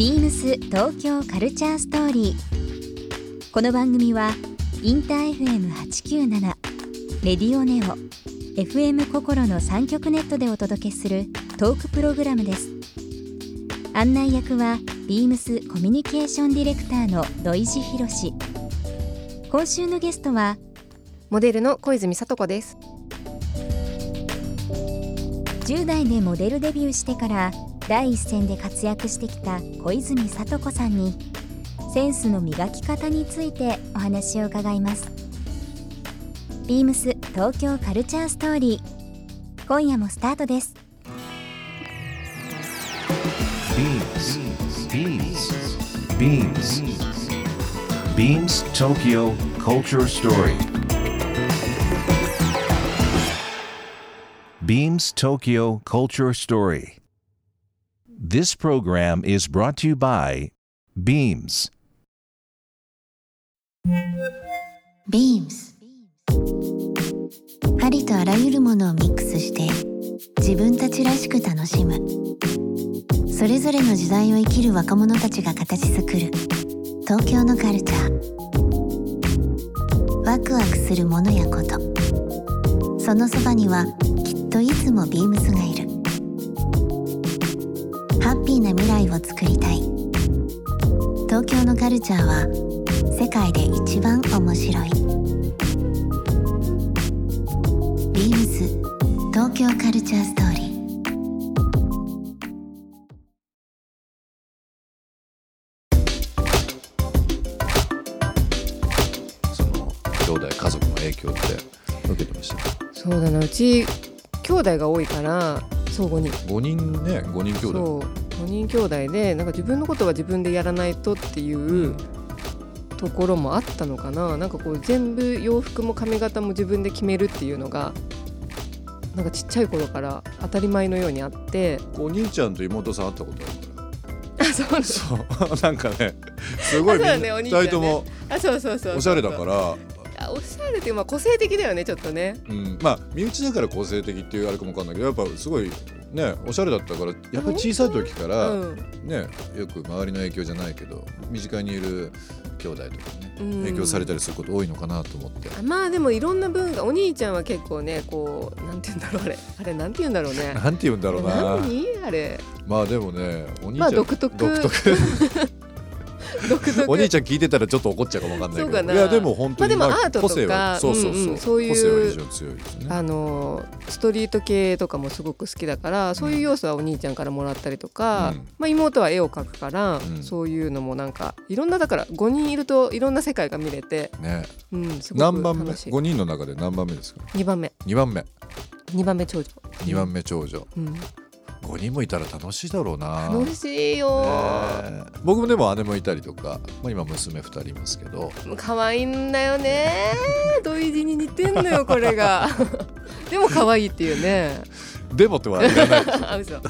ビームス東京カルチャーストーリー。この番組はインター FM897 レディオネオ FM 心の三極ネットでお届けするトークプログラムです。案内役はビームスコミュニケーションディレクターの土井博志。今週のゲストはモデルの小泉聡子です10代でモデルデビューしてから第一線で活躍してきた小泉聡子さんにセンスの磨き方についてお話を伺いますビームス東京カルチャーストーリー今夜もスタートです Beams. Beams. Beams Tokyo Culture Story. Beams Tokyo Culture Story. This program is brought to you by Beams. Beams. ありとあらゆるものをミックスして自分たちらしく楽しむ。それぞれの時代を生きる若者たちが形作る東京のカルチャー。ワクワクするものやこと。そのそばにはきっといつもビームスがいる。ハッピーな未来をつくりたい。東京のカルチャーは世界で一番面白い。ビームス東京カルチャーストーリー。その兄弟家族の影響って受けてました？そうだなうち兄弟が多いからそう5人。5人ね5人兄弟。そう5人兄弟でなんか自分のことは自分でやらないとっていうところもあったのかな。なんかこう全部洋服も髪型も自分で決めるっていうのがなんかちっちゃい頃から当たり前のようにあって。お兄ちゃんと妹さん会ったことある あそうそう。なんかねすごいみんな、ねお兄ちゃん2ね人ともおしゃれだからあおしゃれっていうまあ個性的だよねちょっとね。うん、まあ身内だから個性的っていうあれかもわかんないけどやっぱすごいねおしゃれだったからやっぱり小さい時から、うん。ねよく周りの影響じゃないけど身近にいる兄弟とかね、うん。影響されたりすること多いのかなと思って。あまあでもいろんな文化お兄ちゃんは結構ねこうなんて言うんだろうあれ。あれなんて言うんだろうね。なんて言うんだろうな。何？あれ。まあでもねお兄ちゃん、まあ独特独特。独特お兄ちゃん聞いてたらちょっと怒っちゃうかもわかんないけど。いやでも本当にまあでもアートとか個性はそうそうそう,、うんうんそういう個性は非常に強いですね。あのストリート系とかもすごく好きだからそういう要素はお兄ちゃんからもらったりとか、うん。まあ、妹は絵を描くから、うん。そういうのもなんかいろんなだから5人いるといろんな世界が見れて、ね。うん、すごく何番目？楽しい。5人の中で何番目ですか？2番目。2番目。2番目長女、2番目長女。うん、5人もいたら楽しいだろうな。楽しいよ。ね僕もでも姉もいたりとか、まあ、今娘2人いますけど。可愛いんだよね。土井地に似てんのよこれが。でも可愛いっていうね。でもとは言わないあ 嘘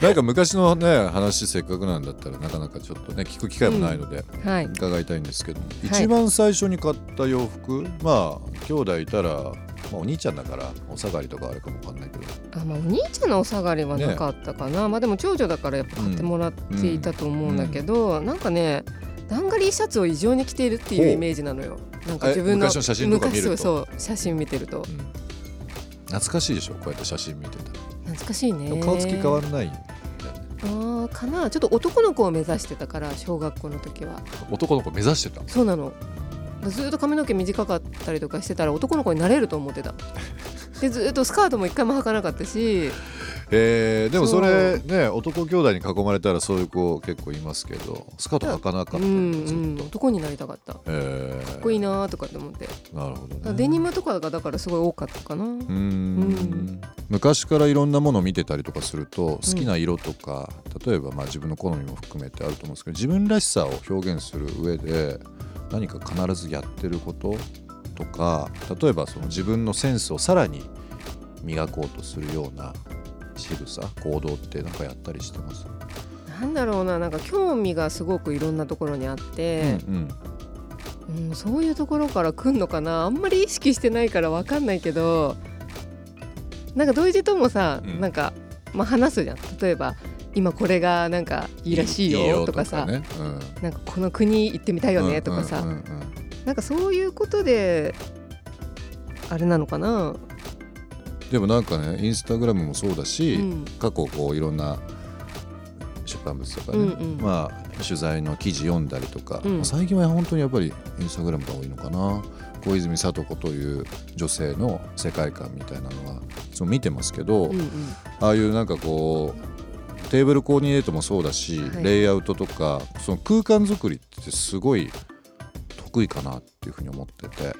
なんか昔のね話せっかくなんだったらなかなかちょっとね聞く機会もないのではい。伺いたいんですけども、一番最初に買った洋服まあ兄弟いたら、まあ、お兄ちゃんだからお下がりとかあるかもわかんないけど。あまあ、お兄ちゃんのお下がりはなかったかな、まあでも長女だからやっぱ買ってもらっていたと思うんだけど、なんかねダンガリーシャツを異常に着ているっていうイメージなのよ。なんか自分のえ昔の写真とか見ると。昔そう写真見てると。うん。懐かしいでしょ？こうやって写真見てた懐かしいね。ら顔つき変わんないあーかな。ちょっと男の子を目指してたから小学校の時は。男の子目指してた？そうなの。ずっと髪の毛短かったりとかしてたら男の子になれると思ってた。でずっとスカートも一回も履かなかったしえー、でもそれそね男兄弟に囲まれたらそういう子結構いますけどスカート履かなかったうんだずん、男になりたかった。かえー、っこいいなーとかって思って。なるほどね。デニムとかがだからすごい多かったかな、うーん。ん。昔からいろんなものを見てたりとかすると好きな色とか、例えばまあ自分の好みも含めてあると思うんですけど自分らしさを表現する上で何か必ずやってることとか例えばその自分のセンスをさらに磨こうとするような仕草行動ってなんかやったりしてます、なんだろうななんか興味がすごくいろんなところにあって、うんうん。そういうところから来んのかな。あんまり意識してないから分かんないけどなんか土井地ともさ、うん。なんか、まあ、話すじゃん。例えば今これがなんかいいらしいよとかさねうん。なんかこの国行ってみたいよねとかさ、うんうんうん。なんかそういうことであれなのかな、でもなんかねインスタグラムもそうだし、うん。過去こういろんな出版物とかね、うんうん。まあ取材の記事読んだりとか、うん。まあ最近は本当にやっぱりインスタグラムが多いのかな。小泉聡子という女性の世界観みたいなのはいつも見てますけど、うんうん。ああいうなんかこうテーブルコーディネートもそうだし、はい。レイアウトとかその空間作りってすごい得意かなっていうふうに思ってて、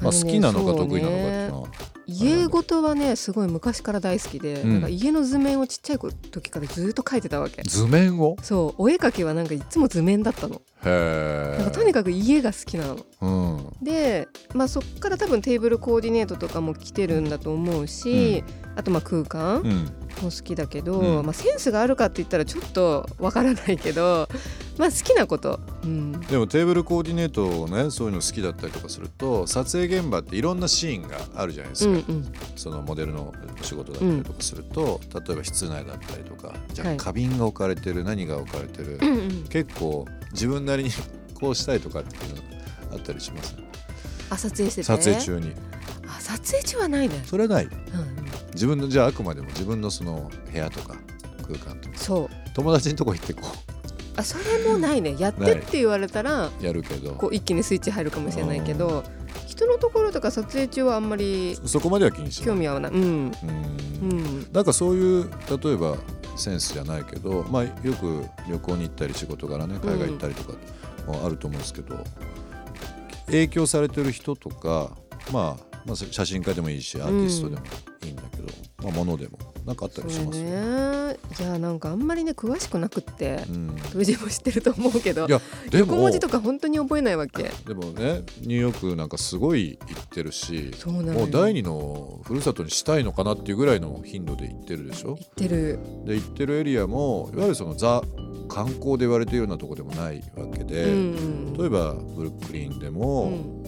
まあ、好きなのか得意なのかっていうのは、家ごとはねすごい昔から大好きで、うん。なんか家の図面をちっちゃい時からずっと描いてたわけ。図面を？そう。お絵描きはなんかいつも図面だったの。へなんかとにかかく家が好きなの。く、うん。で、まあ、そっから多分テーブルコーディネートとかも来てるんだと思うし、あとまあ空間うん、も好きだけど、うん。まあ、センスがあるかって言ったらちょっとわからないけど、まあ、好きなこと、うん、でもテーブルコーディネートをねそういうの好きだったりとかすると撮影現場っていろんなシーンがあるじゃないですか、うんうん。そのモデルのお仕事だったりとかすると、例えば室内だったりとかじゃあはい。花瓶が置かれてる何が置かれてる、うんうん。結構自分なりにこうしたいとかっていうのあったりします？あ撮影してて？撮影中に。あ撮影中はないね、それはない。うん、自分のじゃああくまでも自分のその部屋とか空間とか。そう。友達のとこ行ってこあそれもないね。やってって言われたらうやるけど。こう一気にスイッチ入るかもしれないけど人のところとか撮影中はあんまりそこまでは気にしない。興味はない。うん。うん。うん。なんかそういう例えばセンスじゃないけど、まあ、よく旅行に行ったり仕事柄ね海外行ったりとかもあると思うんですけど、影響されてる人とか、まあ、まあ写真家でもいいしアーティストでもいいんだけど、まあ、ものでもなんかあったりしますよ。ね。ね。いやなんかあんまりね詳しくなくってうん、藤井も知ってると思うけどいやでも横文字とか本当に覚えないわけ。でもねニューヨークなんかすごい行ってるしそうなもう第二のふるさとにしたいのかなっていうぐらいの頻度で行ってるでしょ？言ってる。で行ってるエリアもいわゆるそのザ観光で言われているようなとこでもないわけで、うん例えばブルックリンでうも、ん。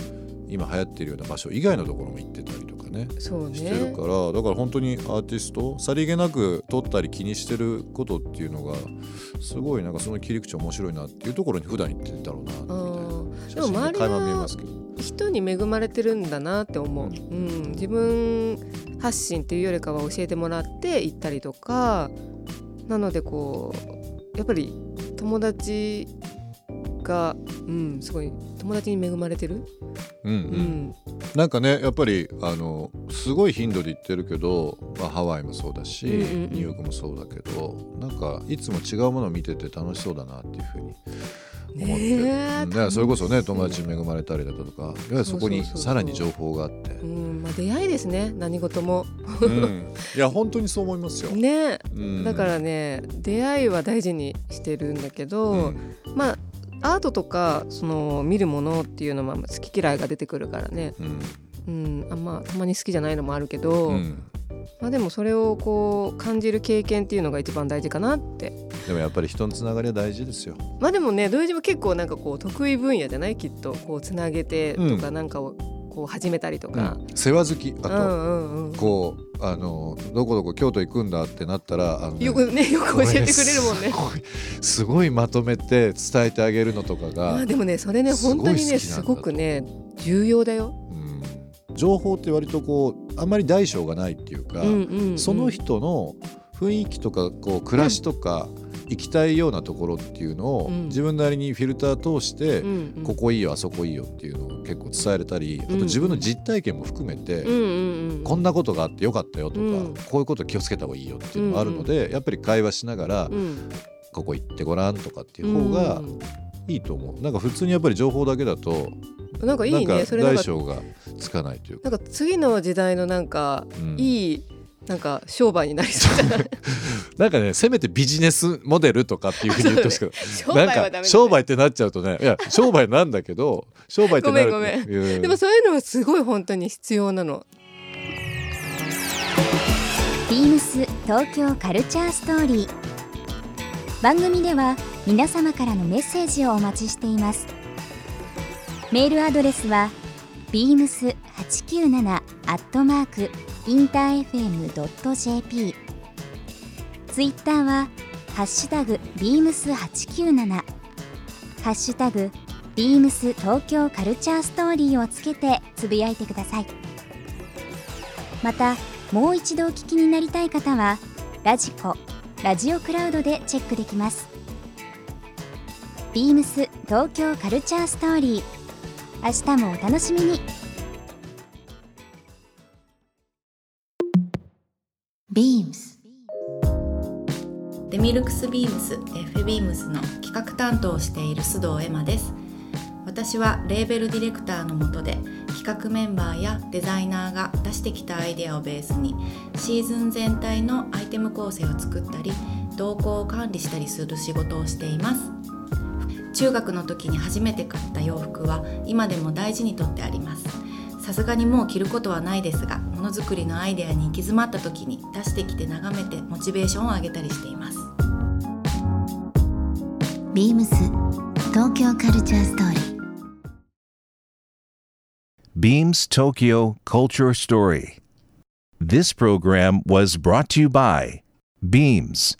今流行っているような場所以外のところも行ってたりとかねそうしてるねからだから本当にアーティストさりげなく撮ったり気にしてることっていうのがすごいなんかその切り口面白いなっていうところに普段行ってんだろうなみたいなうん写でも周り真で垣間見えはますけど。人に恵まれてるんだなって思う、うん、自分発信っていうよりかは教えてもらって行ったりとかなのでこうやっぱり友達が、うん、すごい友達に恵まれてる、うんううん。んなんかねやっぱりあのすごい頻度で行ってるけど、まあ、ハワイもそうだし、ニューヨークもそうだけどなんかいつも違うものを見てて楽しそうだなっていうふうに思って、ねそれこそね友達に恵まれたりだとかいわゆるそこにさらに情報があって、うん。まあ、出会いですね何事も。うん。いや本当にそう思いますよ。ね。うん。だからね出会いは大事にしてるんだけど、うん。まあアートとかその見るものっていうのはまあ好き嫌いが出てくるからね、うん。うん、あまあたまに好きじゃないのもあるけど、うん。まあ、でもそれをこう感じる経験っていうのが一番大事かなって。でもやっぱり人のつながりは大事ですよ。まあでもね土井も結構なんかこう得意分野じゃない？きっとこうつなげてとかうん。なんかをこう始めたりとか、うん。世話好き。あと、うんうんうん。こうあのどこどこ京都行くんだってなったらねよくねよく教えてくれるもんね。すごいまとめて伝えてあげるのとかまがあ、でもねそれね本当にねすごくね重要だよ。うん。情報って割とこうあんまり大小がないっていうか、うんうんうん。その人の雰囲気とかこう暮らしとか、行きたいようなところっていうのを、うん。自分なりにフィルター通して、ここいいよあそこいいよっていうのを結構伝えれたりあと自分の実体験も含めて、こんなことがあってよかったよとか、うん。こういうこと気をつけた方がいいよっていうのがあるので、やっぱり会話しながら、うん。ここ行ってごらんとかっていう方がいいと思う。なんか普通にやっぱり情報だけだとうんなんかいいねそれ大小がつかないというか。なんか次の時代のなんかうん。いいなんか商売になりそうじゃない？なんかねせめてビジネスモデルとかっていうふうに言ってほしく 商なんか売はダメだね。商売ってなっちゃうとねいや商売なんだけど商売ってなるごめんごう。ん でもそういうのはすごい本当に必要なの。ビームス東京カルチャーストーリー。番組では皆様からのメッセージをお待ちしています。メールアドレスは beams897 アットマークインター FM.jp ツイッターはハッシュタグビームス897ハッシュタグビームス東京カルチャーストーリーをつけてつぶやいてください。またもう一度お聞きになりたい方はラジコラジオクラウドでチェックできます。ビームス東京カルチャーストーリー。明日もお楽しみに。ビームスデミルクスビームス F ビームスの企画担当をしている須藤エマです。私はレーベルディレクターの下で企画メンバーやデザイナーが出してきたアイデアをベースにシーズン全体のアイテム構成を作ったり動向を管理したりする仕事をしています。中学の時に初めて買った洋服は今でも大事にとってあります。さすがにもう着ることはないですがものづくりのアイデアに行き詰まった時に出してきて眺めてモチベーションを上げたりしていますビームス東京カルチャーストーリー Beams Tokyo Culture Story. This program was brought to you by Beams.